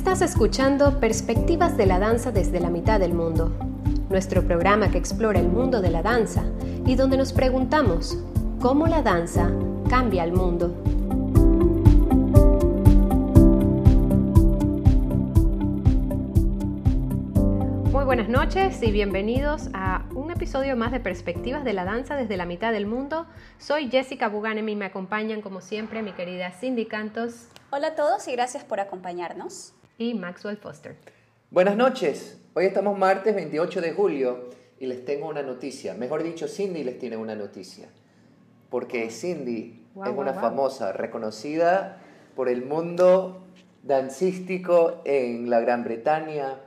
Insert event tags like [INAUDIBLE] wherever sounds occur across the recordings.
Estás escuchando Perspectivas de la Danza desde la mitad del mundo, nuestro programa que explora el mundo de la danza y donde nos preguntamos cómo la danza cambia el mundo. Muy buenas noches y bienvenidos a un episodio más de Perspectivas de la Danza desde la mitad del mundo. Soy Jessica Buganem y me acompañan como siempre mi querida Cindy Cantos. Hola a todos y gracias por acompañarnos y Maxwell Foster. Buenas noches, hoy estamos martes 28 de julio y les tengo una noticia, mejor dicho Cindy les tiene una noticia, porque Cindy es una famosa, reconocida por el mundo dancístico en la Gran Bretaña,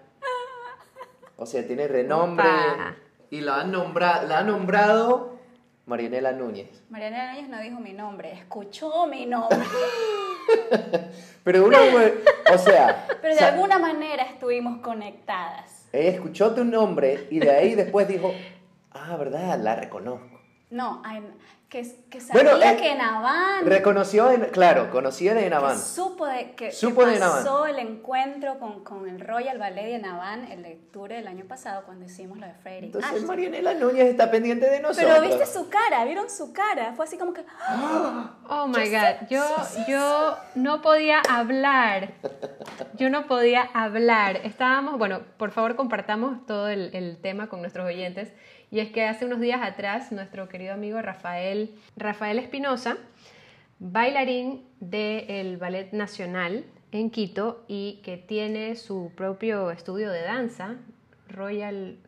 o sea, tiene renombre y la han, nombrado, la ha nombrado Marianela Núñez. Marianela Núñez no dijo mi nombre, escuchó mi nombre. [LAUGHS] Pero uno, [LAUGHS] o sea... Pero de alguna manera estuvimos conectadas. Ella escuchó tu nombre y de ahí después dijo, ah, ¿verdad? La reconozco. No, que, que sabía eh, que. Reconoció, en, claro, conocía de Havana. Supo de que, supo que pasó el encuentro con, con, el Royal Ballet de Navan el lectura del año pasado cuando hicimos lo de Freddy. Entonces Marianela Núñez está pendiente de nosotros. Pero viste su cara, vieron su cara, fue así como que. [GASPS] Oh my God, yo, [LAUGHS] yo no podía hablar. Yo no podía hablar. Estábamos, bueno, por favor compartamos todo el, el tema con nuestros oyentes. Y es que hace unos días atrás nuestro querido amigo Rafael, Rafael Espinosa, bailarín del Ballet Nacional en Quito y que tiene su propio estudio de danza, Royal,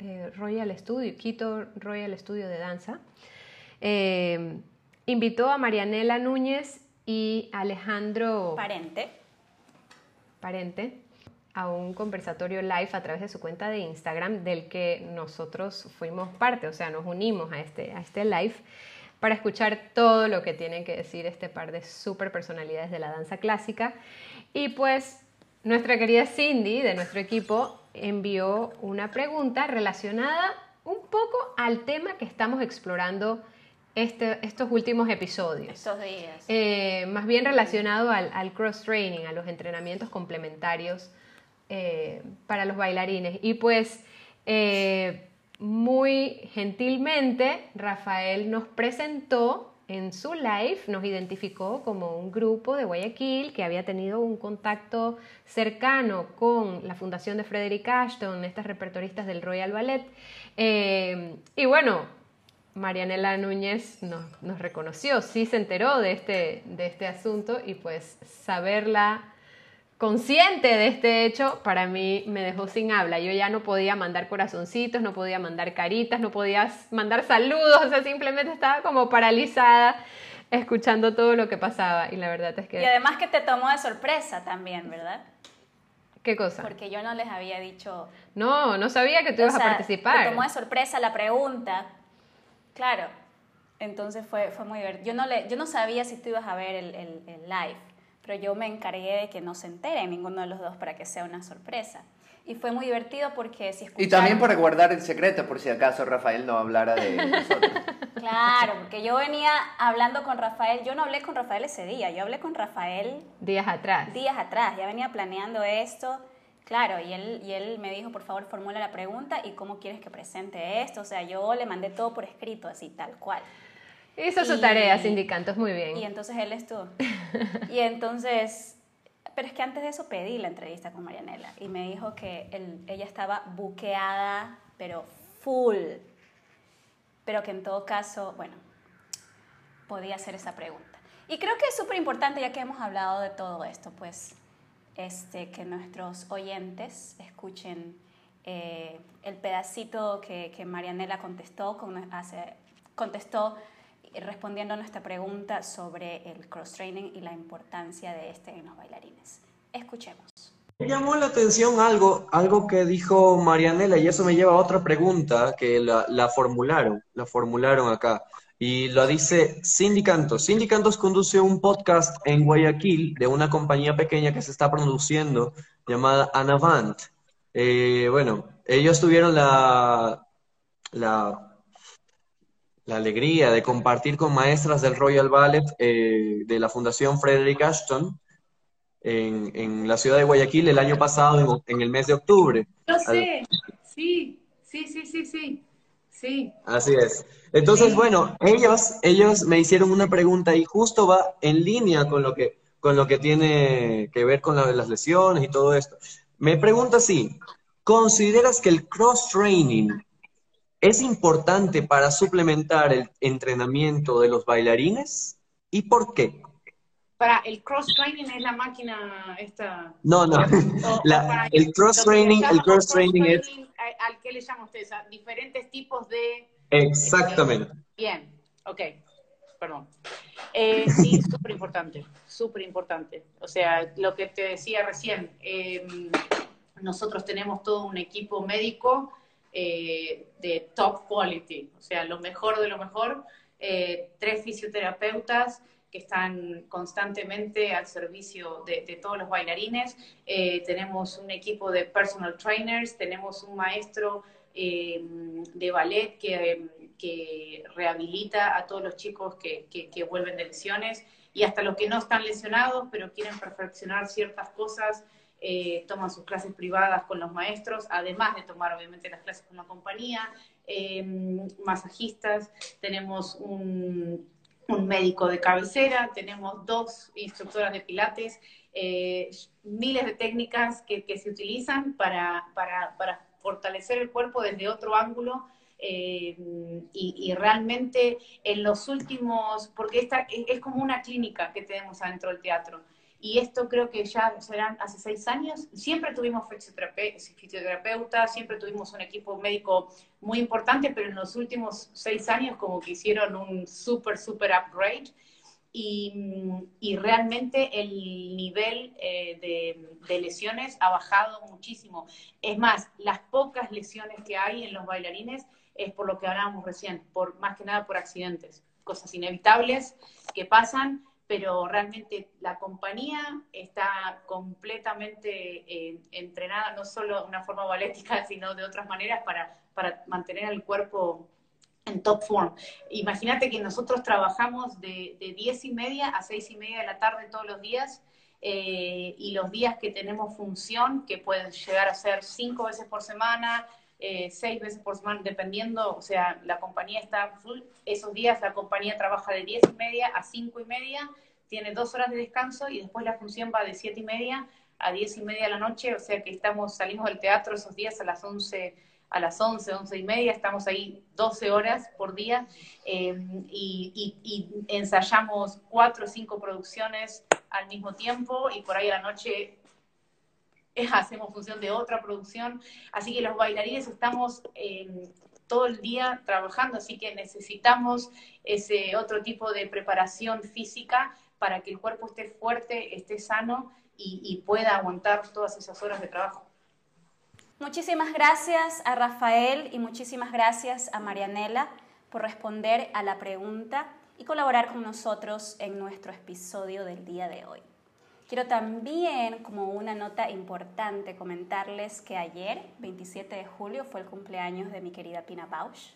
eh, Royal Studio, Quito Royal Studio de Danza, eh, invitó a Marianela Núñez y Alejandro Parente. Parente a un conversatorio live a través de su cuenta de Instagram del que nosotros fuimos parte, o sea, nos unimos a este, a este live para escuchar todo lo que tienen que decir este par de super personalidades de la danza clásica. Y pues nuestra querida Cindy de nuestro equipo envió una pregunta relacionada un poco al tema que estamos explorando este, estos últimos episodios. Estos días. Eh, más bien relacionado al, al cross-training, a los entrenamientos complementarios eh, para los bailarines. Y pues eh, muy gentilmente Rafael nos presentó en su live, nos identificó como un grupo de Guayaquil que había tenido un contacto cercano con la fundación de Frederick Ashton, estas repertoristas del Royal Ballet. Eh, y bueno, Marianela Núñez nos, nos, reconoció, sí se enteró de este, de este asunto y pues saberla consciente de este hecho, para mí me dejó sin habla. Yo ya no podía mandar corazoncitos, no podía mandar caritas, no podía mandar saludos, o sea, simplemente estaba como paralizada escuchando todo lo que pasaba y la verdad es que... Y además que te tomó de sorpresa también, ¿verdad? ¿Qué cosa? Porque yo no les había dicho... No, no sabía que tú ibas a participar. Te tomó de sorpresa la pregunta. Claro. Entonces fue, fue muy divertido. Yo no, le, yo no sabía si tú ibas a ver el, el live pero yo me encargué de que no se entere ninguno de los dos para que sea una sorpresa. Y fue muy divertido porque si escucharon... Y también para guardar el secreto, por si acaso Rafael no hablara de nosotros. [LAUGHS] Claro, porque yo venía hablando con Rafael, yo no hablé con Rafael ese día, yo hablé con Rafael... Días atrás. Días atrás, ya venía planeando esto. Claro, y él, y él me dijo, por favor, formula la pregunta y cómo quieres que presente esto. O sea, yo le mandé todo por escrito, así, tal cual. Hizo su tarea, sindicantos, muy bien. Y entonces él estuvo. y entonces, pero es que antes de eso pedí la entrevista con Marianela y me dijo que ella estaba buqueada, pero full. Pero que en todo caso, bueno, podía hacer esa pregunta. Y creo que es súper importante, ya que hemos hablado de todo esto, pues, este, que nuestros oyentes escuchen eh, el pedacito que, que Marianela contestó, con, hace, contestó respondiendo a nuestra pregunta sobre el cross-training y la importancia de este en los bailarines. Escuchemos. Me llamó la atención algo, algo que dijo Marianela y eso me lleva a otra pregunta que la, la formularon, la formularon acá. Y lo dice Cindy Cantos. Cindy Cantos conduce un podcast en Guayaquil de una compañía pequeña que se está produciendo llamada Anavant. Eh, bueno, ellos tuvieron la, la la alegría de compartir con maestras del Royal Ballet eh, de la Fundación Frederick Ashton en, la ciudad de Guayaquil el año pasado, en, el mes de octubre. Yo sé, sí, sí, sí, sí, sí. Sí. Así es. Entonces, bueno, ellos, ellos me hicieron una pregunta y justo va en línea con lo que, con lo que tiene que ver con las lesiones y todo esto. Me pregunta así, ¿consideras que el cross-training es importante para suplementar el entrenamiento de los bailarines? ¿Y por qué? Para el cross training es la máquina esta. No, no. [LAUGHS] el cross training, el cross training es. ¿Al qué le llama usted? A diferentes tipos de. Exactamente. bien, ok. Perdón. Eh, sí, [LAUGHS] súper importante, súper importante. O sea, lo que te decía recién, em, nosotros tenemos todo un equipo médico eh, de top quality, o sea, lo mejor de lo mejor, eh, tres fisioterapeutas, que están constantemente al servicio de, todos los bailarines. Eh, tenemos un equipo de personal trainers, tenemos un maestro de ballet que, rehabilita a todos los chicos que, vuelven de lesiones y hasta los que no están lesionados pero quieren perfeccionar ciertas cosas. Eh, toman sus clases privadas con los maestros, además de tomar obviamente las clases con la compañía, masajistas, tenemos un, médico de cabecera, tenemos dos instructoras de pilates, eh, miles de técnicas que, se utilizan para, fortalecer el cuerpo desde otro ángulo. Eh, y, realmente en los últimos, porque esta es como una clínica que tenemos adentro del teatro, y esto creo que ya serán hace seis años. Siempre tuvimos fisioterapeuta, siempre tuvimos un equipo médico muy importante, pero en los últimos seis años como que hicieron un súper, súper upgrade. Y, y, realmente el nivel eh, de, de, lesiones ha bajado muchísimo. Es más, las pocas lesiones que hay en los bailarines es por lo que hablábamos recién, por más que nada por accidentes, cosas inevitables que pasan pero realmente la compañía está completamente eh, entrenada, no solo de una forma ballética, [LAUGHS] sino de otras maneras para, para mantener el cuerpo en top form. Imagínate que nosotros trabajamos de, de 10 y media a 6 y media de la tarde todos los días, eh, y los días que tenemos función, que pueden llegar a ser cinco veces por semana, eh, seis veces por semana, dependiendo, o sea, la compañía está full, esos días la compañía trabaja de diez y media a cinco y media, tiene dos horas de descanso y después la función va de siete y media a diez y media de la noche, o sea que estamos, salimos del teatro esos días a las once, a las once, once y media, estamos ahí 12 horas por día eh, y, y, ensayamos cuatro o cinco producciones al mismo tiempo y por ahí a la noche [LAUGHS] hacemos función de otra producción. Así que los bailarines estamos eh, todo el día trabajando, así que necesitamos ese otro tipo de preparación física para que el cuerpo esté fuerte, esté sano y, pueda aguantar todas esas horas de trabajo. Muchísimas gracias a Rafael y muchísimas gracias a Marianela por responder a la pregunta y colaborar con nosotros en nuestro episodio del día de hoy. Quiero también, como una nota importante, comentarles que ayer, 27 de julio, fue el cumpleaños de mi querida Pina Bausch.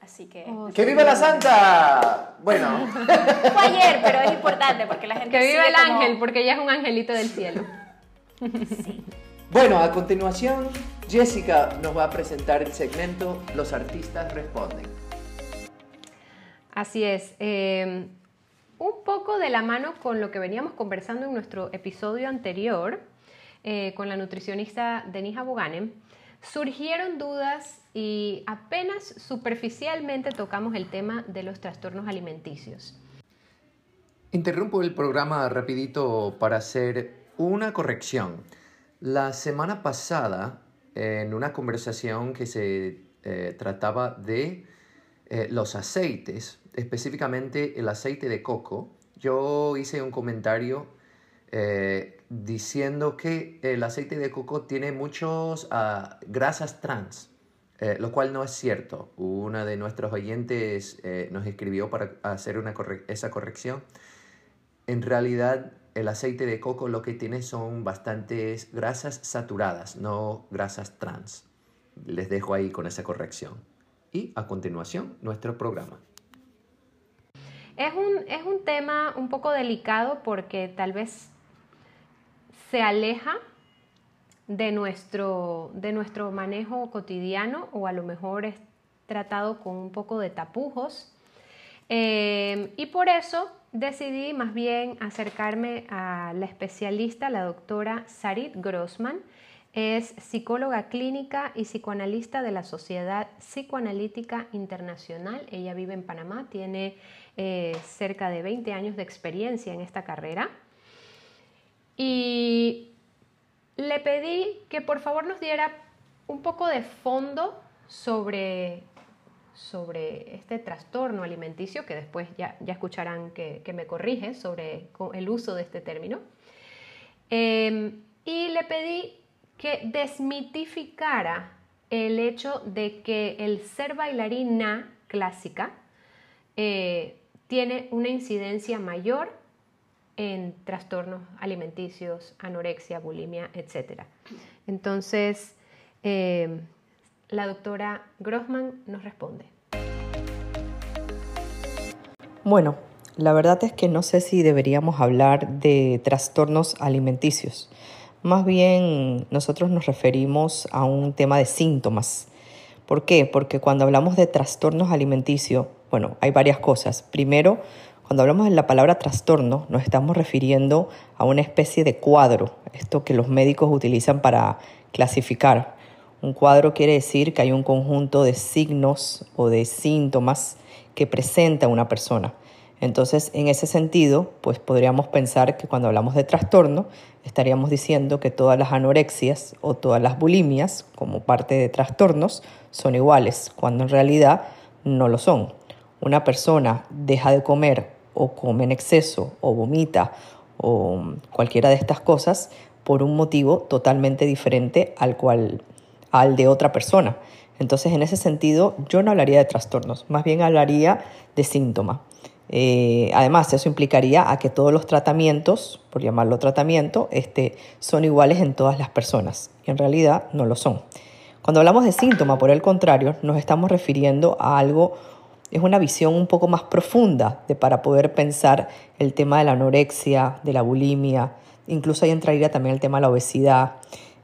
Así que... Oh, ¡Que viva la Santa! Bueno. [LAUGHS] Fue ayer, pero es importante porque la gente... Que viva el ángel, porque ella es un angelito del cielo. [LAUGHS] Sí. Bueno, a continuación, Jessica nos va a presentar el segmento Los artistas responden. Así es. Eh, un poco de la mano con lo que veníamos conversando en nuestro episodio anterior eh, con la nutricionista Denise Boganem, surgieron dudas y apenas superficialmente tocamos el tema de los trastornos alimenticios. Interrumpo el programa rapidito para hacer una corrección. La semana pasada, en una conversación que se eh, trataba de eh, los aceites, específicamente el aceite de coco, yo hice un comentario eh, diciendo que el aceite de coco tiene muchas ah, grasas trans, eh, lo cual no es cierto. Una de nuestros oyentes eh, nos escribió para hacer una esa corrección. En realidad, el aceite de coco lo que tiene son bastantes grasas saturadas, no grasas trans. Les dejo ahí con esa corrección. Y a continuación, nuestro programa. Es un, es un tema un poco delicado porque tal vez se aleja de nuestro, de nuestro manejo cotidiano o a lo mejor es tratado con un poco de tapujos. Eh, y por eso decidí más bien acercarme a la especialista, la doctora Sarit Grossman. Es psicóloga clínica y psicoanalista de la Sociedad Psicoanalítica Internacional. Ella vive en Panamá, tiene eh, cerca de 20 años de experiencia en esta carrera. Y le pedí que por favor nos diera un poco de fondo sobre sobre este trastorno alimenticio, que después ya, ya escucharán que, me corrige sobre el uso de este término. Em, y le pedí que desmitificara el hecho de que el ser bailarina clásica eh, tiene una incidencia mayor en trastornos alimenticios, anorexia, bulimia, etc. Entonces, em, la doctora Grossman nos responde. Bueno, la verdad es que no sé si deberíamos hablar de trastornos alimenticios. Más bien nosotros nos referimos a un tema de síntomas. ¿Por qué? Porque cuando hablamos de trastornos alimenticios, bueno, hay varias cosas. Primero, cuando hablamos de la palabra trastorno, nos estamos refiriendo a una especie de cuadro, esto que los médicos utilizan para clasificar un cuadro quiere decir que hay un conjunto de signos o de síntomas que presenta una persona. Entonces, en ese sentido, pues podríamos pensar que cuando hablamos de trastorno, estaríamos diciendo que todas las anorexias o todas las bulimias, como parte de trastornos, son iguales, cuando en realidad no lo son. Una persona deja de comer o come en exceso o vomita o cualquiera de estas cosas por un motivo totalmente diferente al cual al de otra persona. Entonces, en ese sentido, yo no hablaría de trastornos, más bien hablaría de síntomas. Eh, además, eso implicaría a que todos los tratamientos, por llamarlo tratamiento, este, son iguales en todas las personas. Y en realidad no lo son. Cuando hablamos de síntoma, por el contrario, nos estamos refiriendo a algo, es una visión un poco más profunda de para poder pensar el tema de la anorexia, de la bulimia, incluso ahí entraría también el tema de la obesidad.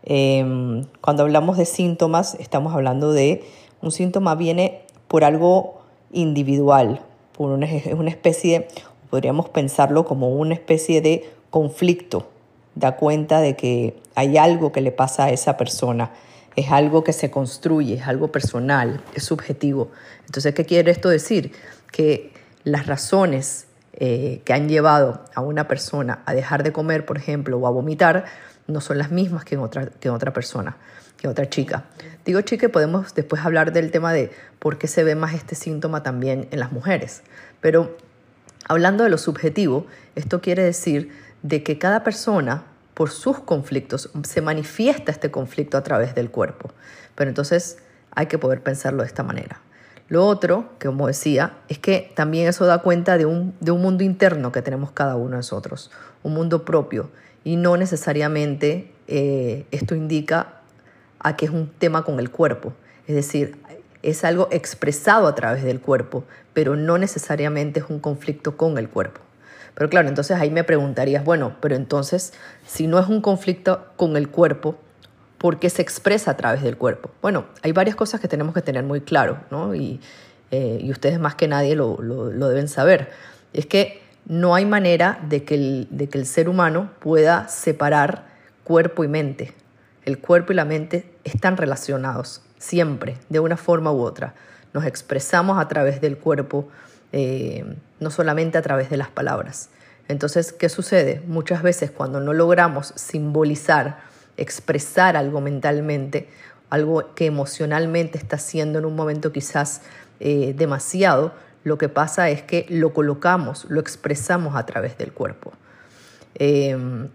Em, cuando hablamos de síntomas, estamos hablando de un síntoma viene por algo individual, por una, una especie, podríamos pensarlo como una especie de conflicto. Da cuenta de que hay algo que le pasa a esa persona, es algo que se construye, es algo personal, es subjetivo. Entonces, ¿qué quiere esto decir? Que las razones eh, que han llevado a una persona a dejar de comer, por ejemplo, o a vomitar, no son las mismas que en otra, que otra persona, que otra chica. Digo chica, podemos después hablar del tema de por qué se ve más este síntoma también en las mujeres. Pero hablando de lo subjetivo, esto quiere decir de que cada persona, por sus conflictos, se manifiesta este conflicto a través del cuerpo. Pero entonces hay que poder pensarlo de esta manera. Lo otro, que como decía, es que también eso da cuenta de un, de un mundo interno que tenemos cada uno de nosotros, un mundo propio, y no necesariamente eh, esto indica a que es un tema con el cuerpo. Es decir, es algo expresado a través del cuerpo, pero no necesariamente es un conflicto con el cuerpo. Pero claro, entonces ahí me preguntarías, bueno, pero entonces, si no es un conflicto con el cuerpo, ¿por qué se expresa a través del cuerpo? Bueno, hay varias cosas que tenemos que tener muy claro, ¿no? Y, eh, ustedes más que nadie lo, lo deben saber. Es que no hay manera de que, el, de que el ser humano pueda separar cuerpo y mente. El cuerpo y la mente están relacionados siempre, de una forma u otra. Nos expresamos a través del cuerpo, eh, no solamente a través de las palabras. Entonces, ¿qué sucede? Muchas veces cuando no logramos simbolizar, expresar algo mentalmente, algo que emocionalmente está haciendo en un momento quizás eh, demasiado, lo que pasa es que lo colocamos, lo expresamos a través del cuerpo. Em,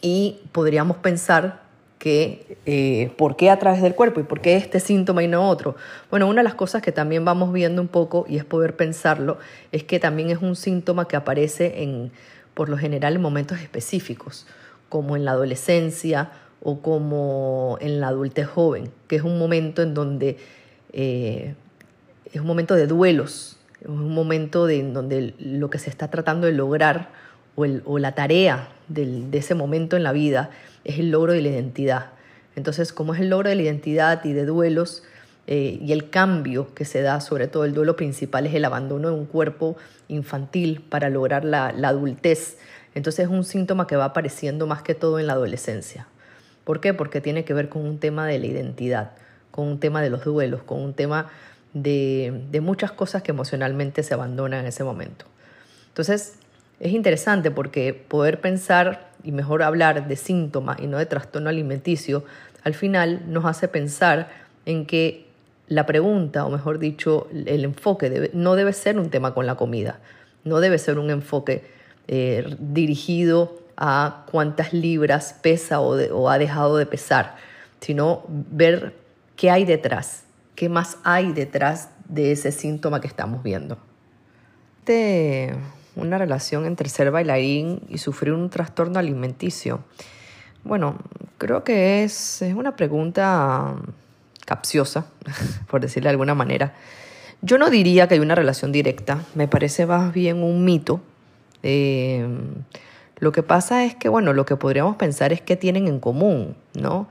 y podríamos pensar que, eh, ¿por qué a través del cuerpo? ¿Y por qué este síntoma y no otro? Bueno, una de las cosas que también vamos viendo un poco, y es poder pensarlo, es que también es un síntoma que aparece en, por lo general en momentos específicos, como en la adolescencia o como en la adultez joven, que es un momento en donde eh, es un momento de duelos, es un momento en donde lo que se está tratando de lograr o, la tarea de ese momento en la vida es el logro de la identidad. Entonces, como es el logro de la identidad y de duelos, eh, y el cambio que se da, sobre todo el duelo principal, es el abandono de un cuerpo infantil para lograr la, adultez. Entonces es un síntoma que va apareciendo más que todo en la adolescencia. ¿Por qué? Porque tiene que ver con un tema de la identidad, con un tema de los duelos, con un tema de muchas cosas que emocionalmente se abandonan en ese momento. Entonces, es interesante porque poder pensar y mejor hablar de síntoma y no de trastorno alimenticio, al final nos hace pensar en que la pregunta, o mejor dicho, el enfoque no debe ser un tema con la comida, no debe ser un enfoque eh, dirigido a cuántas libras pesa o, ha dejado de pesar, sino ver qué hay detrás, qué más hay detrás de ese síntoma que estamos viendo. De una relación entre ser bailarín y sufrir un trastorno alimenticio. Bueno, creo que es, es una pregunta capciosa, [LAUGHS] por decirle de alguna manera. Yo no diría que hay una relación directa, me parece más bien un mito. Eh, lo que pasa es que, bueno, lo que podríamos pensar es que tienen en común, ¿no?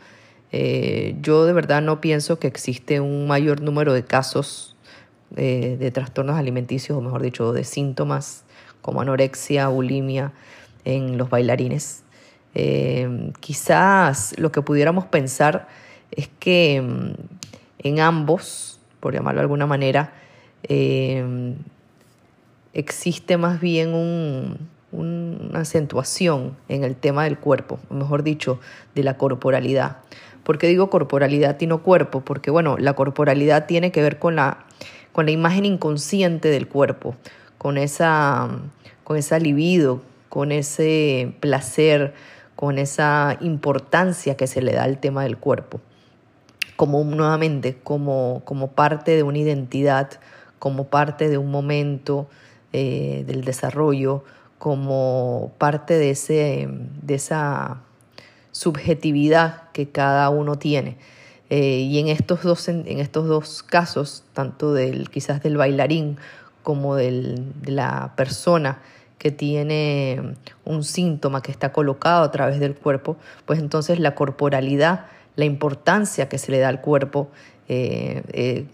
Eh, yo de verdad no pienso que existe un mayor número de casos eh, de trastornos alimenticios, o mejor dicho, de síntomas como anorexia, bulimia en los bailarines. quizás lo que pudiéramos pensar es que mm, en ambos, por llamarlo de alguna manera, eh, existe más bien una acentuación en el tema del cuerpo, o mejor dicho, de la corporalidad. ¿Por qué digo corporalidad y no cuerpo? Porque, bueno, la corporalidad tiene que ver con la, con la imagen inconsciente del cuerpo, con esa, con libido, con ese placer, con esa importancia que se le da al tema del cuerpo como nuevamente, como, como parte de una identidad, como parte de un momento eh, del desarrollo, como parte de, ese, de esa subjetividad que cada uno tiene. Eh, y en estos, dos, en estos dos casos, tanto del, quizás del bailarín como de la persona que tiene un síntoma que está colocado a través del cuerpo, pues entonces la corporalidad la importancia que se le da al cuerpo eh, eh,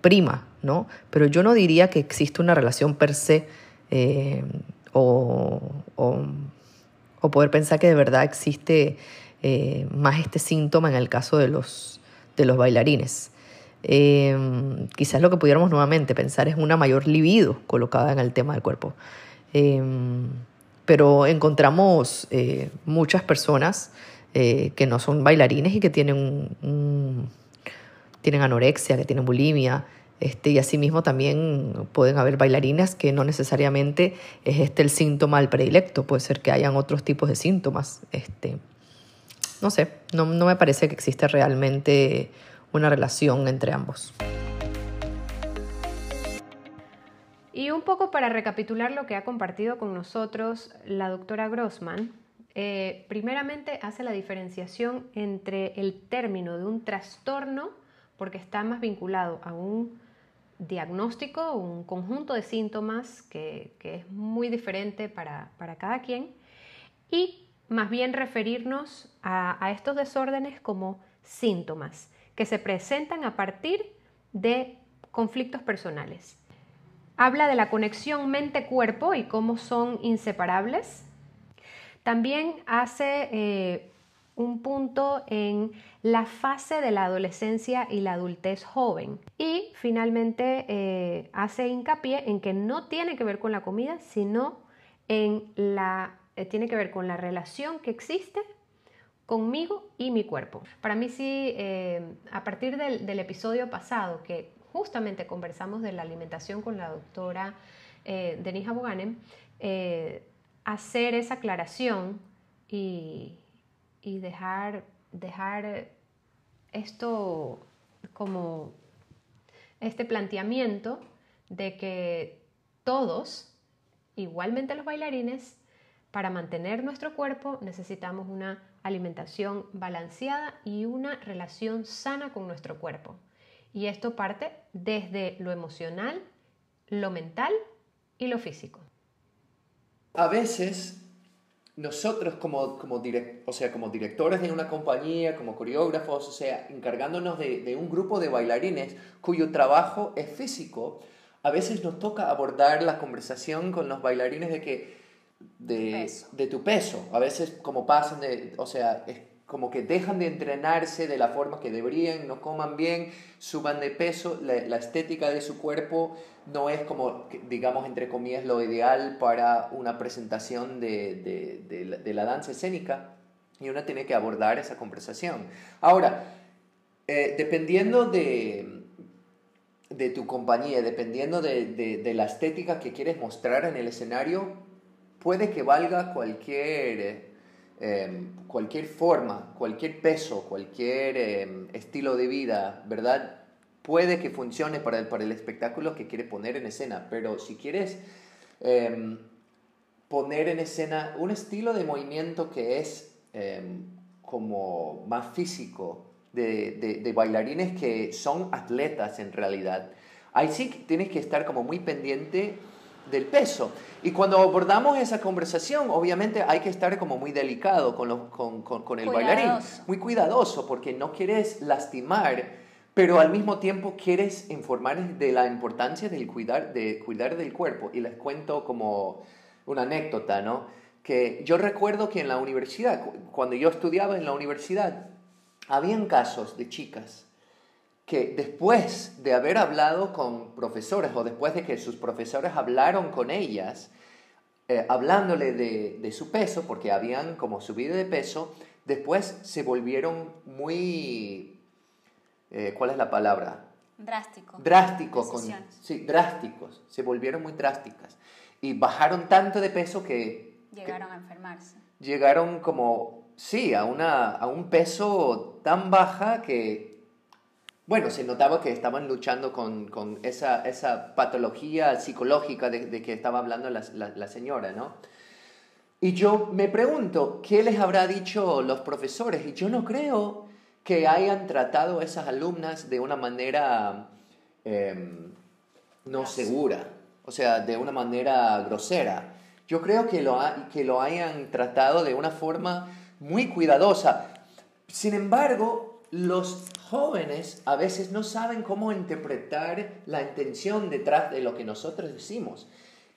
prima, ¿no? Pero yo no diría que existe una relación per se eh, o, poder pensar que de verdad existe más este síntoma en el caso de los bailarines. Quizás lo que pudiéramos nuevamente pensar es una mayor libido colocada en el tema del cuerpo. pero encontramos muchas personas eh, que no son bailarines y que tienen, tienen anorexia, que tienen bulimia. Este, y asimismo también pueden haber bailarinas que no necesariamente es este el síntoma al predilecto, puede ser que hayan otros tipos de síntomas. Este, no sé, no, no me parece que exista realmente una relación entre ambos. Y un poco para recapitular lo que ha compartido con nosotros la doctora Grossman, eh, primeramente hace la diferenciación entre el término de un trastorno, porque está más vinculado a un diagnóstico, un conjunto de síntomas que, es muy diferente para, cada quien, y más bien referirnos a estos desórdenes como síntomas que se presentan a partir de conflictos personales. Habla de la conexión mente-cuerpo y cómo son inseparables, también hace eh, un punto en la fase de la adolescencia y la adultez joven. Y finalmente eh, hace hincapié en que no tiene que ver con la comida, sino en la, eh, tiene que ver con la relación que existe conmigo y mi cuerpo. Para mí sí, a partir del, episodio pasado, que justamente conversamos de la alimentación con la doctora Denise Aboganem, hacer esa aclaración y, dejar, dejar esto como este planteamiento de que todos, igualmente los bailarines, para mantener nuestro cuerpo necesitamos una alimentación balanceada y una relación sana con nuestro cuerpo. Y esto parte desde lo emocional, lo mental y lo físico. A veces nosotros como, como, o sea, como directores de una compañía, como coreógrafos, o sea, encargándonos de, de, un grupo de bailarines cuyo trabajo es físico, a veces nos toca abordar la conversación con los bailarines de que de, de tu peso. A veces como pasan de, o sea, es como que dejan de entrenarse de la forma que deberían, no coman bien, suban de peso, la, la estética de su cuerpo no es como, digamos, entre comillas, lo ideal para una presentación de, de, de, la, danza escénica y uno tiene que abordar esa conversación. Ahora, eh, dependiendo de, de tu compañía, dependiendo de, la estética que quieres mostrar en el escenario, puede que valga cualquier, em, cualquier forma, cualquier peso, cualquier em, estilo de vida, ¿verdad? puede que funcione para el, para el espectáculo que quiere poner en escena, pero si quieres em, poner en escena un estilo de movimiento que es como más físico, de, de, bailarines que son atletas en realidad, ahí sí tienes que estar como muy pendiente del peso. Y cuando abordamos esa conversación, obviamente hay que estar como muy delicado con, con, con, con el bailarín, muy cuidadoso, porque no quieres lastimar pero al mismo tiempo quieres informar de la importancia del cuidar, de cuidar del cuerpo. Y les cuento como una anécdota, ¿no? Que yo recuerdo que en la universidad, cuando yo estudiaba en la universidad, habían casos de chicas que después de haber hablado con profesores o después de que sus profesores hablaron con ellas, eh, hablándole de, de, su peso, porque habían como subido de peso, después se volvieron muy eh, ¿cuál es la palabra? Drástico. Drásticos. Con, sí, drásticos. Se volvieron muy drásticas. Y bajaron tanto de peso que... Llegaron a enfermarse. Llegaron como, sí, a, una, a un peso tan baja que, bueno, se notaba que estaban luchando con, con esa, esa, patología psicológica de, de, que estaba hablando la, la, la señora, ¿no? Y yo me pregunto, ¿qué les habrá dicho los profesores? Y yo no creo que hayan tratado a esas alumnas de una manera em, no segura, o sea, de una manera grosera. Yo creo que lo, que lo hayan tratado de una forma muy cuidadosa. Sin embargo, los jóvenes a veces no saben cómo interpretar la intención detrás de lo que nosotros decimos.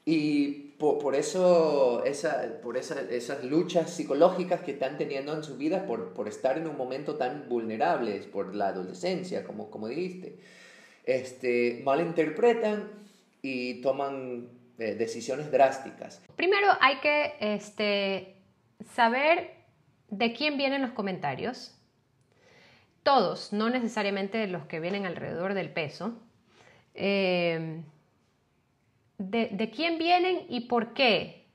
Y por, eso, esa, por esas luchas psicológicas que están teniendo en su vida por, por, estar en un momento tan vulnerable, por la adolescencia, como, como dijiste, este, malinterpretan y toman eh, decisiones drásticas. Primero hay que este, saber de quién vienen los comentarios. Todos, no necesariamente los que vienen alrededor del peso. Eh, de, quién vienen y por qué.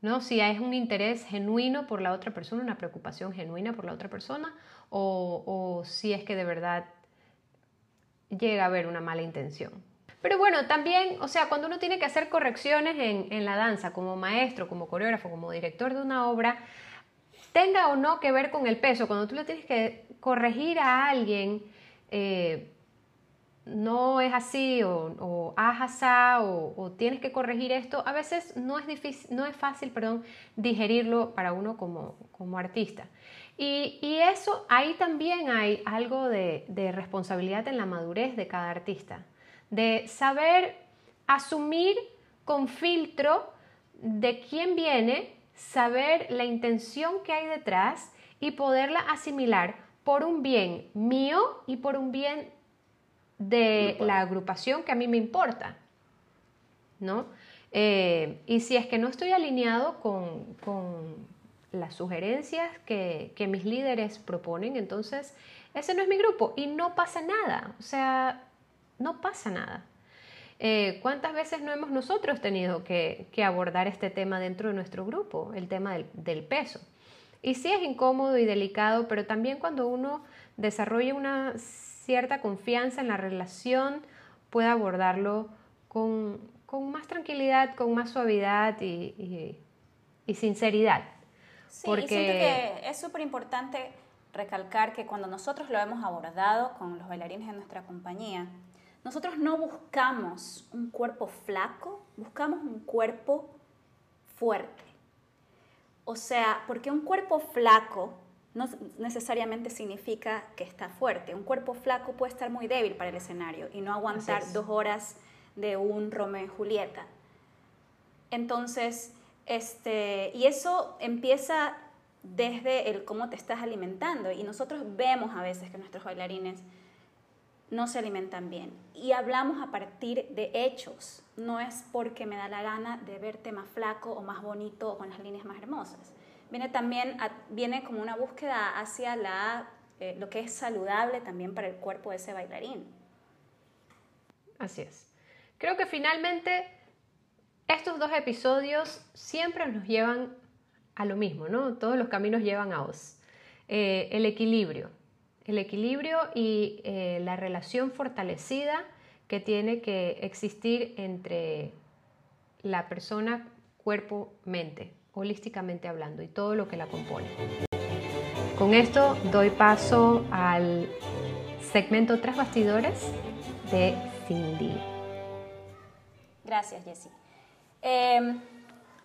¿no? Si es un interés genuino por la otra persona, una preocupación genuina por la otra persona, o, si es que de verdad llega a haber una mala intención. Pero bueno, también, o sea, cuando uno tiene que hacer correcciones en, la danza, como maestro, como coreógrafo, como director de una obra, tenga o no que ver con el peso, cuando tú le tienes que corregir a alguien, eh, no es así o, o haz o, tienes que corregir esto, a veces no es, difícil, no es fácil perdón, digerirlo para uno como, como artista. Y, y, eso, ahí también hay algo de, de responsabilidad en la madurez de cada artista, de saber asumir con filtro de quién viene, saber la intención que hay detrás y poderla asimilar por un bien mío y por un bien de la agrupación que a mí me importa, ¿no? Eh, y si es que no estoy alineado con, las sugerencias que, mis líderes proponen, entonces ese no es mi grupo y no pasa nada, o sea, no pasa nada. Eh, ¿Cuántas veces no hemos nosotros tenido que, abordar este tema dentro de nuestro grupo, el tema del, del, peso? Y sí es incómodo y delicado, pero también cuando uno desarrolla una cierta confianza en la relación, pueda abordarlo con, más tranquilidad, con más suavidad y, sinceridad. Sí, Porque... y siento que es súper importante recalcar que cuando nosotros lo hemos abordado con los bailarines de nuestra compañía, nosotros no buscamos un cuerpo flaco, buscamos un cuerpo fuerte. O sea, porque un cuerpo flaco no necesariamente significa que está fuerte. Un cuerpo flaco puede estar muy débil para el escenario y no aguantar dos horas de un Romeo y Julieta. Entonces, este, y eso empieza desde el cómo te estás alimentando. Y nosotros vemos a veces que nuestros bailarines no se alimentan bien. Y hablamos a partir de hechos. No es porque me da la gana de verte más flaco o más bonito o con las líneas más hermosas. Viene también, viene como una búsqueda hacia la, eh, lo que es saludable también para el cuerpo de ese bailarín. Así es. Creo que finalmente estos dos episodios siempre nos llevan a lo mismo, ¿no? Todos los caminos llevan a Oz. Eh, el equilibrio, el equilibrio y eh, la relación fortalecida que tiene que existir entre la persona, cuerpo, mente, holísticamente hablando, y todo lo que la compone. Con esto doy paso al segmento Tras Bastidores de Cindy. Gracias, Jessie. Em,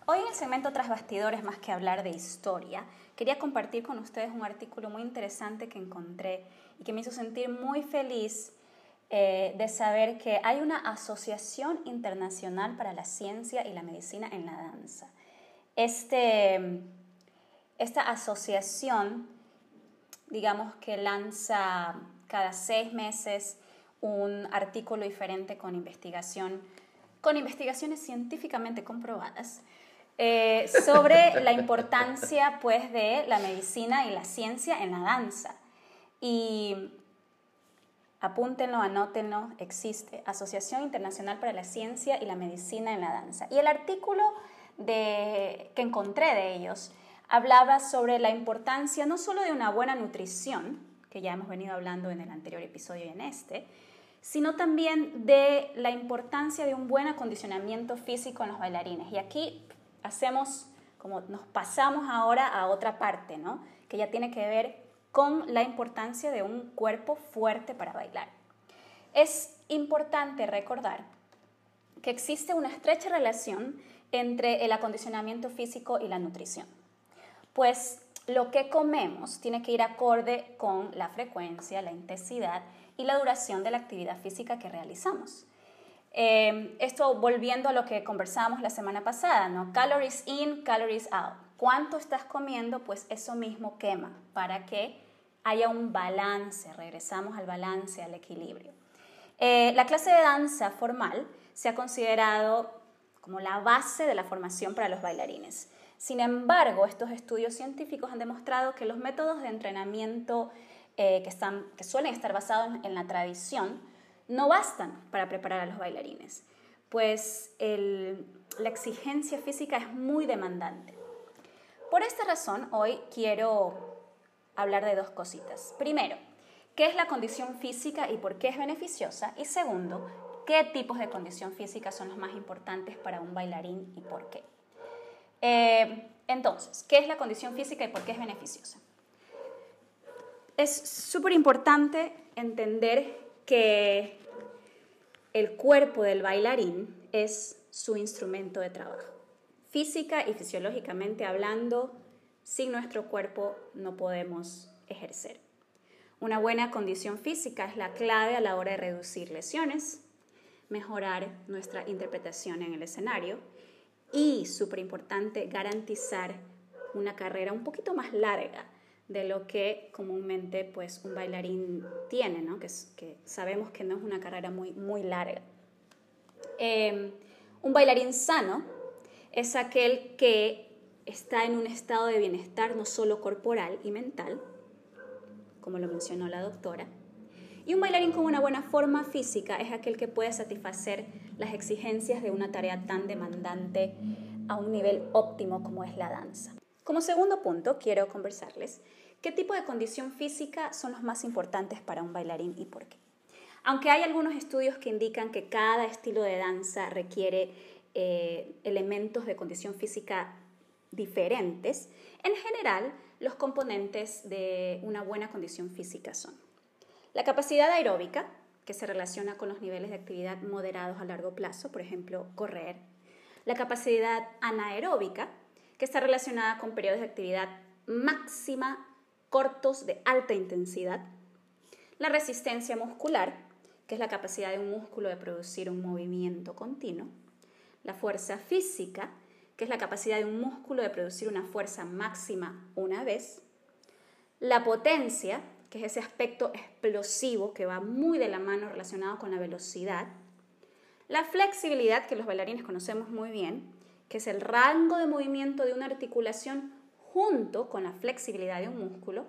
hoy en el segmento Tras Bastidores, más que hablar de historia, quería compartir con ustedes un artículo muy interesante que encontré y que me hizo sentir muy feliz eh, de saber que hay una asociación internacional para la ciencia y la medicina en la danza. Este, esta asociación, digamos que lanza cada seis meses un artículo diferente con investigación, con investigaciones científicamente comprobadas eh, sobre la importancia pues, de la medicina y la ciencia en la danza. Y apúntenlo, anótenlo, existe Asociación Internacional para la Ciencia y la Medicina en la Danza. Y el artículo de, que encontré de ellos hablaba sobre la importancia no solo de una buena nutrición, que ya hemos venido hablando en el anterior episodio y en este, sino también de la importancia de un buen acondicionamiento físico en los bailarines. Y aquí hacemos, como nos pasamos ahora a otra parte, ¿no? que ya tiene que ver con la importancia de un cuerpo fuerte para bailar. Es importante recordar que existe una estrecha relación entre el acondicionamiento físico y la nutrición, pues lo que comemos tiene que ir acorde con la frecuencia, la intensidad y la duración de la actividad física que realizamos. Eh, esto volviendo a lo que conversábamos la semana pasada, ¿no? Calories in, calories out. ¿Cuánto estás comiendo? Pues eso mismo quema para que haya un balance, regresamos al balance, al equilibrio. Eh, la clase de danza formal se ha considerado como la base de la formación para los bailarines. Sin embargo, estos estudios científicos han demostrado que los métodos de entrenamiento eh, que, están, que suelen estar basados en la tradición no bastan para preparar a los bailarines, pues la exigencia física es muy demandante. Por esta razón, hoy quiero hablar de dos cositas. Primero, ¿qué es la condición física y por qué es beneficiosa? Y segundo, ¿qué tipos de condición física son los más importantes para un bailarín y por qué? Eh, entonces, ¿qué es la condición física y por qué es beneficiosa? Es súper importante entender que el cuerpo del bailarín es su instrumento de trabajo. Física y fisiológicamente hablando, sin nuestro cuerpo no podemos ejercer. Una buena condición física es la clave a la hora de reducir lesiones, mejorar nuestra interpretación en el escenario y, súper importante, garantizar una carrera un poquito más larga de lo que comúnmente pues un bailarín tiene, ¿no? que, que sabemos que no es una carrera muy, muy larga. Em, un bailarín sano es aquel que está en un estado de bienestar no solo corporal y mental, como lo mencionó la doctora, y un bailarín con una buena forma física es aquel que puede satisfacer las exigencias de una tarea tan demandante a un nivel óptimo como es la danza. Como segundo punto, quiero conversarles qué tipo de condición física son los más importantes para un bailarín y por qué. Aunque hay algunos estudios que indican que cada estilo de danza requiere eh, elementos de condición física diferentes, en general los componentes de una buena condición física son la capacidad aeróbica, que se relaciona con los niveles de actividad moderados a largo plazo, por ejemplo, correr, la capacidad anaeróbica, que está relacionada con periodos de actividad máxima cortos de alta intensidad. La resistencia muscular, que es la capacidad de un músculo de producir un movimiento continuo. La fuerza física, que es la capacidad de un músculo de producir una fuerza máxima una vez. La potencia, que es ese aspecto explosivo que va muy de la mano relacionado con la velocidad. La flexibilidad, que los bailarines conocemos muy bien, que es el rango de movimiento de una articulación junto con la flexibilidad de un músculo.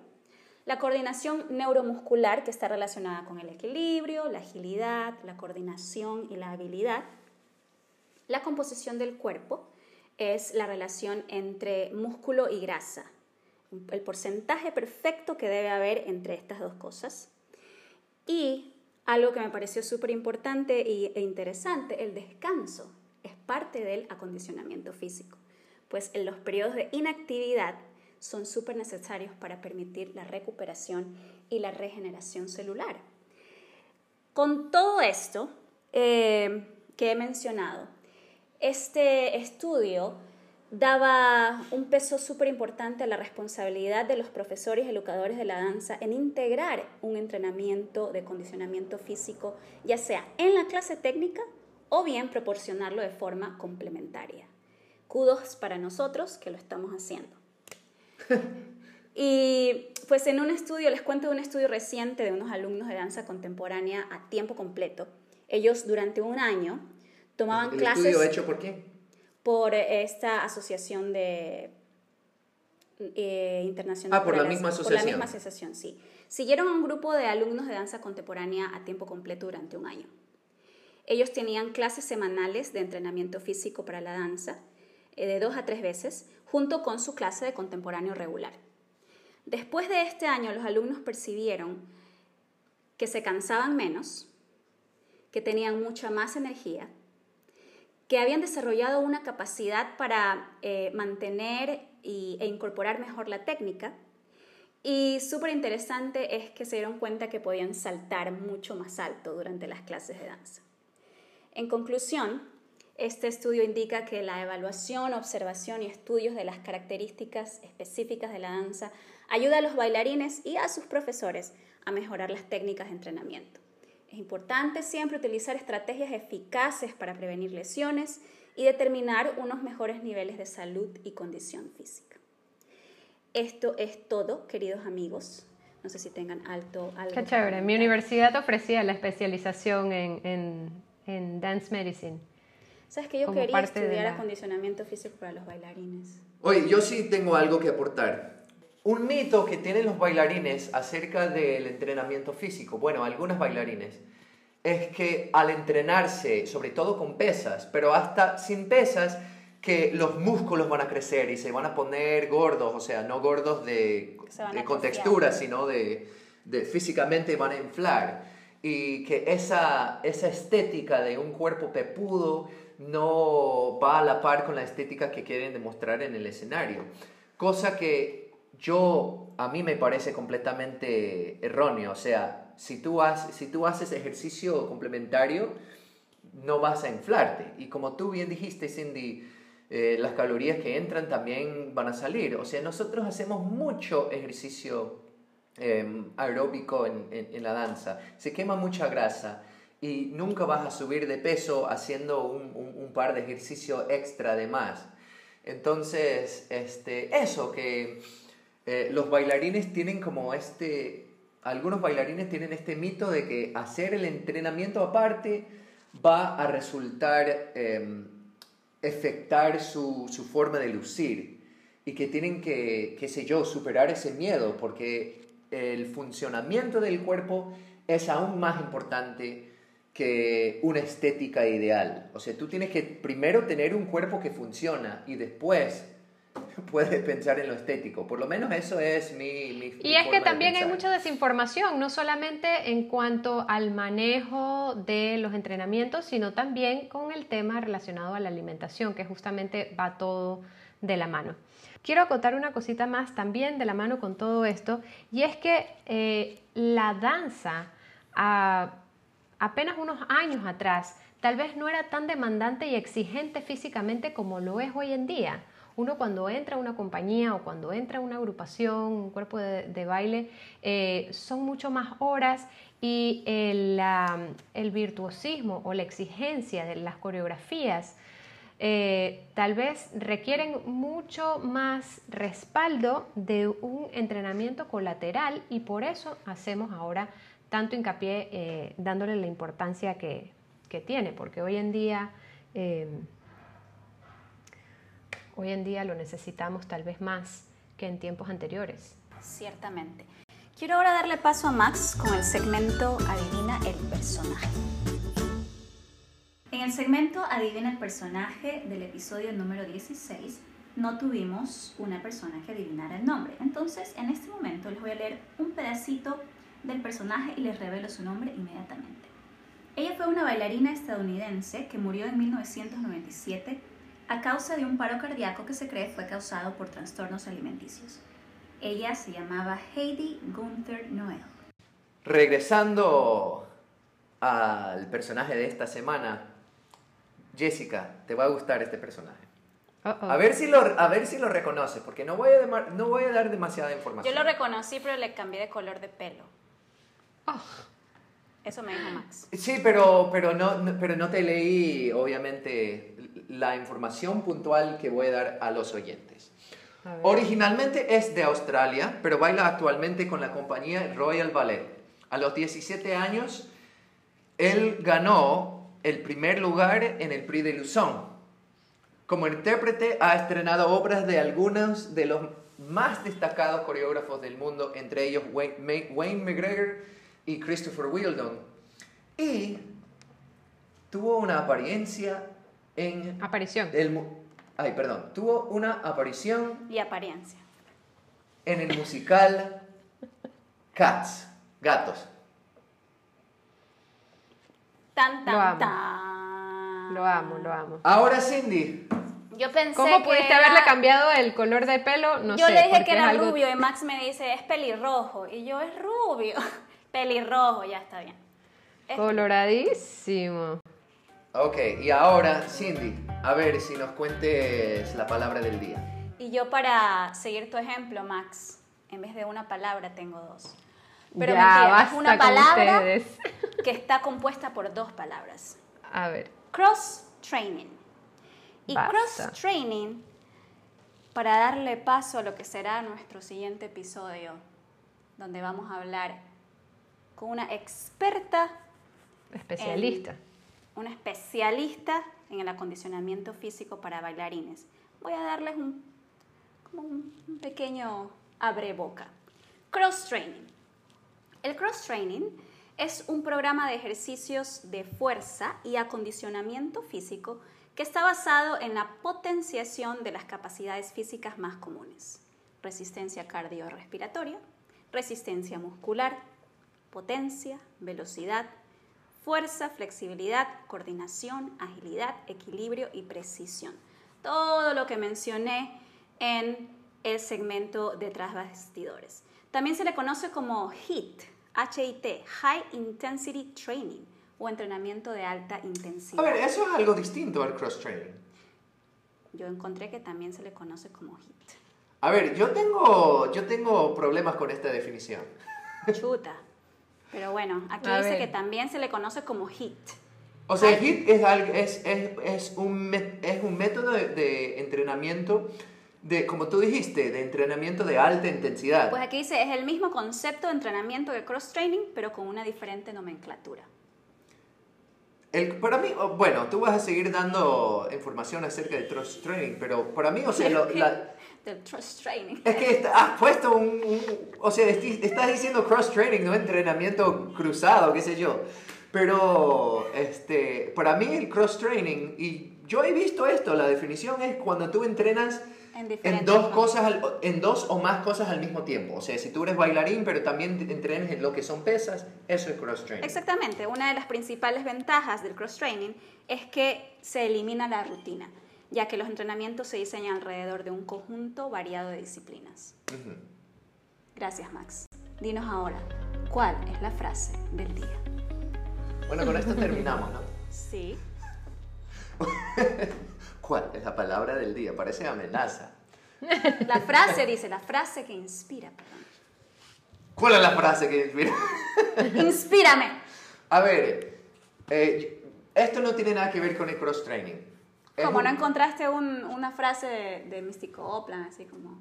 La coordinación neuromuscular, que está relacionada con el equilibrio, la agilidad, la coordinación y la habilidad. La composición del cuerpo es la relación entre músculo y grasa, el porcentaje perfecto que debe haber entre estas dos cosas. Y algo que me pareció súper importante e interesante, el descanso es parte del acondicionamiento físico, pues en los periodos de inactividad son súper necesarios para permitir la recuperación y la regeneración celular. Con todo esto eh, que he mencionado, este estudio daba un peso súper importante a la responsabilidad de los profesores y educadores de la danza en integrar un entrenamiento de condicionamiento físico, ya sea en la clase técnica o bien proporcionarlo de forma complementaria. Kudos para nosotros que lo estamos haciendo. [LAUGHS] y pues en un estudio, les cuento de un estudio reciente de unos alumnos de danza contemporánea a tiempo completo. Ellos durante un año tomaban ¿El clases... estudio hecho por quién? por esta asociación de eh, internacional. Ah, por la misma Por la asociación. misma asociación, sí. Siguieron a un grupo de alumnos de danza contemporánea a tiempo completo durante un año. Ellos tenían clases semanales de entrenamiento físico para la danza, eh, de dos a tres veces, junto con su clase de contemporáneo regular. Después de este año, los alumnos percibieron que se cansaban menos, que tenían mucha más energía, que habían desarrollado una capacidad para eh, mantener y, e incorporar mejor la técnica. Y súper interesante es que se dieron cuenta que podían saltar mucho más alto durante las clases de danza. En conclusión, este estudio indica que la evaluación, observación y estudios de las características específicas de la danza ayuda a los bailarines y a sus profesores a mejorar las técnicas de entrenamiento. Es importante siempre utilizar estrategias eficaces para prevenir lesiones y determinar unos mejores niveles de salud y condición física. Esto es todo, queridos amigos. No sé si tengan alto algo. Qué chévere. Mi universidad ofrecía la especialización en, en, en Dance Medicine. ¿Sabes que yo como quería estudiar la- acondicionamiento físico para los bailarines? Oye, yo sí tengo algo que aportar. Un mito que tienen los bailarines acerca del entrenamiento físico, bueno, algunos bailarines, es que al entrenarse, sobre todo con pesas, pero hasta sin pesas, que los músculos van a crecer y se van a poner gordos, o sea, no gordos de, de atrofiar. contextura, sino de, de físicamente van a inflar. Y que esa, esa estética de un cuerpo pepudo no va a la par con la estética que quieren demostrar en el escenario. Cosa que yo, a mí me parece completamente erróneo. O sea, si tú, haces, si tú haces ejercicio complementario, no vas a inflarte. Y como tú bien dijiste, Cindy, eh, las calorías que entran también van a salir. O sea, nosotros hacemos mucho ejercicio eh, aeróbico en, en- la danza. Se quema mucha grasa y nunca vas a subir de peso haciendo un, un- par de ejercicios extra de más. Entonces, este, eso, que eh, los bailarines tienen como este, algunos bailarines tienen este mito de que hacer el entrenamiento aparte va a resultar, eh, efectar su, su forma de lucir y que tienen que, qué sé yo, superar ese miedo porque el funcionamiento del cuerpo es aún más importante que una estética ideal. O sea, tú tienes que primero tener un cuerpo que funciona y después [LAUGHS] puedes pensar en lo estético. Por lo menos eso es mi... mi mi Y es forma que también hay mucha desinformación, no solamente en cuanto al manejo de los entrenamientos, sino también con el tema relacionado a la alimentación, que justamente va todo de la mano. Quiero acotar una cosita más también de la mano con todo esto, y es que eh, la danza, a apenas unos años atrás, tal vez no era tan demandante y exigente físicamente como lo es hoy en día. uno cuando entra a una compañía o cuando entra a una agrupación, un cuerpo de, baile, eh, son mucho más horas y el, el, virtuosismo o la exigencia de las coreografías eh, tal vez requieren mucho más respaldo de un entrenamiento colateral y por eso hacemos ahora tanto hincapié eh, dándole la importancia que, que, tiene, porque hoy en día Hoy en día lo necesitamos tal vez más que en tiempos anteriores. Ciertamente. Quiero ahora darle paso a Max con el segmento Adivina el personaje. En el segmento Adivina el personaje del episodio número 16 no tuvimos una persona que adivinara el nombre. Entonces, en este momento les voy a leer un pedacito del personaje y les revelo su nombre inmediatamente. Ella fue una bailarina estadounidense que murió en 1997 a causa de un paro cardíaco que se cree fue causado por trastornos alimenticios. Ella se llamaba Heidi Gunther Noel. Regresando al personaje de esta semana, Jessica, te va a gustar este personaje. A ver, si lo, a ver si lo reconoces, porque no voy, a no voy a dar demasiada información. Yo lo reconocí, pero le cambié de color de pelo. Oh. Eso me dijo Max. Sí, pero, pero, no, pero no te leí, obviamente, la información puntual que voy a dar a los oyentes. Originalmente es de Australia, pero baila actualmente con la compañía Royal Ballet. A los 17 años, él ganó el primer lugar en el Prix de Luzon. Como intérprete ha estrenado obras de algunos de los más destacados coreógrafos del mundo, entre ellos Wayne McGregor y Christopher Wheeldon. Y tuvo una apariencia en... Aparición. El, ay, perdón. Tuvo una aparición... Y apariencia. En el musical Cats, Gatos. Tan, tan, lo amo. tan. Lo amo, lo amo. Ahora Cindy. Yo pensé ¿Cómo pudiste haberle cambiado el color de pelo? No yo sé. Yo le dije que era rubio y Max me dice, es pelirrojo. Y yo, es rubio. [LAUGHS] pelirrojo, ya está bien. Coloradísimo. Ok, y ahora, Cindy, a ver si nos cuentes la palabra del día. Y yo para seguir tu ejemplo, Max, en vez de una palabra tengo dos. Pero ya, es una palabra que está compuesta por dos palabras. A ver. Cross training. Y cross training, para darle paso a lo que será nuestro siguiente episodio, donde vamos a hablar con una experta. Especialista. una especialista en el acondicionamiento físico para bailarines. Voy a darles un, como un, pequeño abre boca. Cross Training. El Cross Training es un programa de ejercicios de fuerza y acondicionamiento físico que está basado en la potenciación de las capacidades físicas más comunes. Resistencia cardiorrespiratoria, resistencia muscular, potencia, velocidad, fuerza, flexibilidad, coordinación, agilidad, equilibrio y precisión. Todo lo que mencioné en el segmento de tras bastidores. También se le conoce como HIT, H-I-T, High Intensity Training o entrenamiento de alta intensidad. A ver, eso es algo distinto al cross training. Yo encontré que también se le conoce como HIT. A ver, yo tengo, yo tengo problemas con esta definición. Chuta. Pero bueno, aquí dice que también se le conoce como HIT. O sea, HIT es, es, es, es, un, es un método de, entrenamiento, de, como tú dijiste, de entrenamiento de alta intensidad. Pues aquí dice, es el mismo concepto de entrenamiento de cross-training, pero con una diferente nomenclatura. El, para mí, bueno, tú vas a seguir dando información acerca del cross-training, pero para mí, o sea, la, [LAUGHS] del cross training. Es que has puesto un, o sea, estás diciendo cross training, no entrenamiento cruzado, qué sé yo. Pero este, para mí el cross training, y yo he visto esto, la definición es cuando tú entrenas en, dos cosas, en dos o más cosas al mismo tiempo. O sea, si tú eres bailarín, pero también entrenas en lo que son pesas, eso es cross training. Exactamente. Una de las principales ventajas del cross training es que se elimina la rutina ya que los entrenamientos se diseñan alrededor de un conjunto variado de disciplinas. Gracias, Max. Dinos ahora, ¿cuál es la frase del día? Bueno, con esto terminamos, ¿no? Sí. [LAUGHS] ¿Cuál es la palabra del día? Parece amenaza. La frase dice, la frase que inspira. Perdón. ¿Cuál es la frase que inspira? Inspírame. A ver, eh, esto no tiene nada que ver con el cross-training. Como un- no encontraste un- una frase de, de Místico Oplan, así como...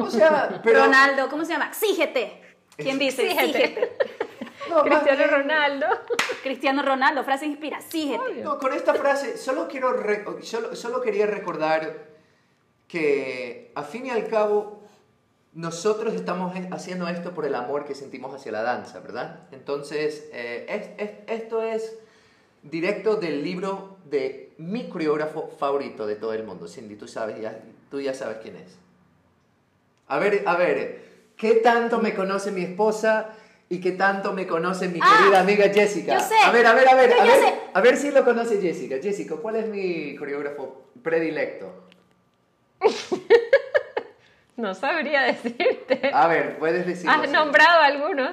O sea, pero... Ronaldo, ¿cómo se llama? Exígete. ¿Quién dice? Exígete. No, Cristiano Ronaldo. Cristiano Ronaldo, frase inspira. No, con esta frase solo, quiero re- solo, solo quería recordar que a fin y al cabo nosotros estamos haciendo esto por el amor que sentimos hacia la danza, ¿verdad? Entonces, eh, es- es- esto es directo del libro de mi coreógrafo favorito de todo el mundo. Cindy, tú, sabes, ya, tú ya sabes quién es. A ver, a ver, ¿qué tanto me conoce mi esposa y qué tanto me conoce mi Ah, querida amiga Jessica? yo sé. A ver, a ver, a ver, Yo- a ver, sé. a ver si lo conoce Jessica. Jessica, ¿cuál es mi coreógrafo predilecto? [LAUGHS] No sabría decirte. A ver, puedes decirlo. Has nombrado algunos.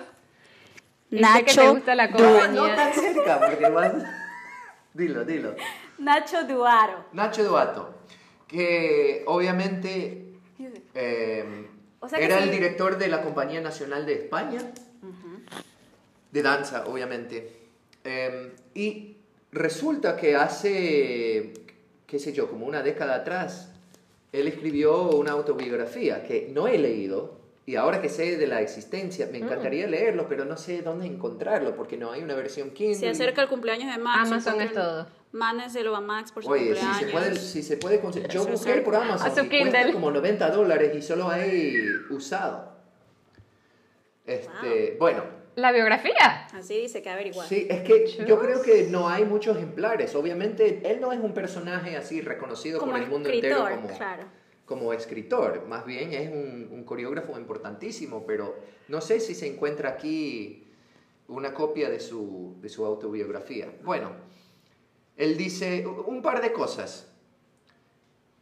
Y sé que te Nacho gusta la No, compañía. no tan cerca, porque vas... [LAUGHS] Dilo, dilo. Nacho Duaro. Nacho Duato, que obviamente eh, O sea que era sí. el director de la Compañía Nacional de España, de danza, obviamente. Eh, y resulta que hace, qué sé yo, como una década atrás, él escribió una autobiografía que no he leído. Y ahora que sé de la existencia, me encantaría leerlo, pero no sé dónde encontrarlo, porque no hay una versión Kindle. Se acerca el cumpleaños de Max. Amazon es todo. Mándenselo a Max por su Oye, si cumpleaños. se puede, si se puede conseguir. Yo busqué por Amazon A su y cuesta Kindle. como 90 dólares y solo hay usado. Este, bueno, La biografía. Así dice que averiguar. sí, es que yo creo que no hay muchos ejemplares. Obviamente, él no es un personaje así reconocido Como por el mundo escritor, entero como, claro. como escritor. Más bien es un, un coreógrafo importantísimo, pero no sé si se encuentra aquí una copia de su, de su autobiografía. Bueno, él dice un par de cosas.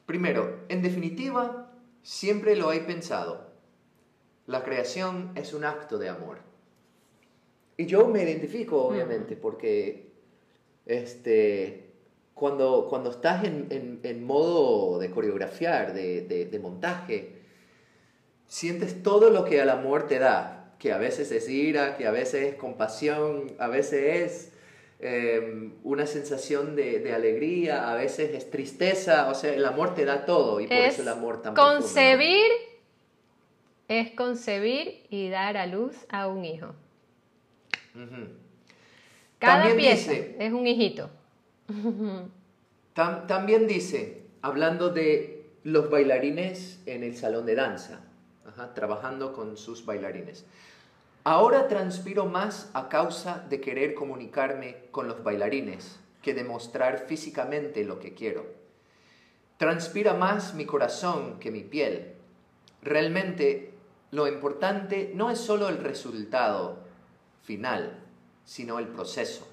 Primero, en definitiva, siempre lo he pensado. La creación es un acto de amor. Y yo me identifico, obviamente, porque este, cuando, cuando estás en, en- en modo de coreografiar, de, de- de montaje, sientes todo lo que el amor te da, que a veces es ira, que a veces es compasión, a veces es eh, una sensación de, de alegría, a veces es tristeza, o sea, el amor te da todo y por Es eso el amor ¿no? concebir. Es concebir y dar a luz a un hijo. Cada También pieza dice- es un hijito. Tam- también dice, hablando de los bailarines en el salón de danza, ajá, trabajando con sus bailarines. Ahora transpiro más a causa de querer comunicarme con los bailarines que demostrar físicamente lo que quiero. Transpira más mi corazón que mi piel. Realmente lo importante no es solo el resultado final, sino el proceso.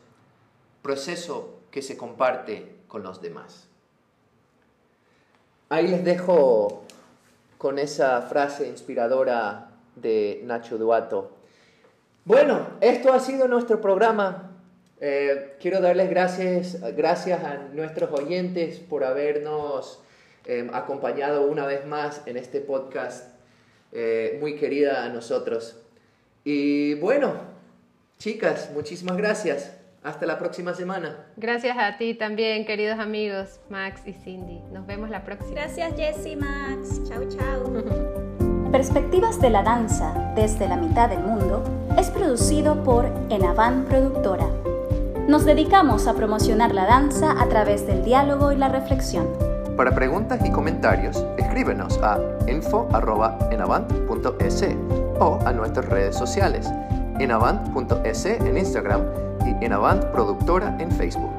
Proceso que se comparte con los demás. Ahí les dejo con esa frase inspiradora de Nacho Duato. Bueno, esto ha sido nuestro programa. Eh, quiero darles gracias, gracias a nuestros oyentes por habernos eh, acompañado una vez más en este podcast eh, muy querida a nosotros. Y bueno, chicas, muchísimas gracias. Hasta la próxima semana. Gracias a ti también, queridos amigos, Max y Cindy. Nos vemos la próxima. Gracias, Jessy Max. Chau, chau. [LAUGHS] Perspectivas de la danza desde la mitad del mundo es producido por Enavan Productora. Nos dedicamos a promocionar la danza a través del diálogo y la reflexión. Para preguntas y comentarios, escríbenos a info.enavant.es o a nuestras redes sociales, enavant.es en Instagram y Enavant Productora en Facebook.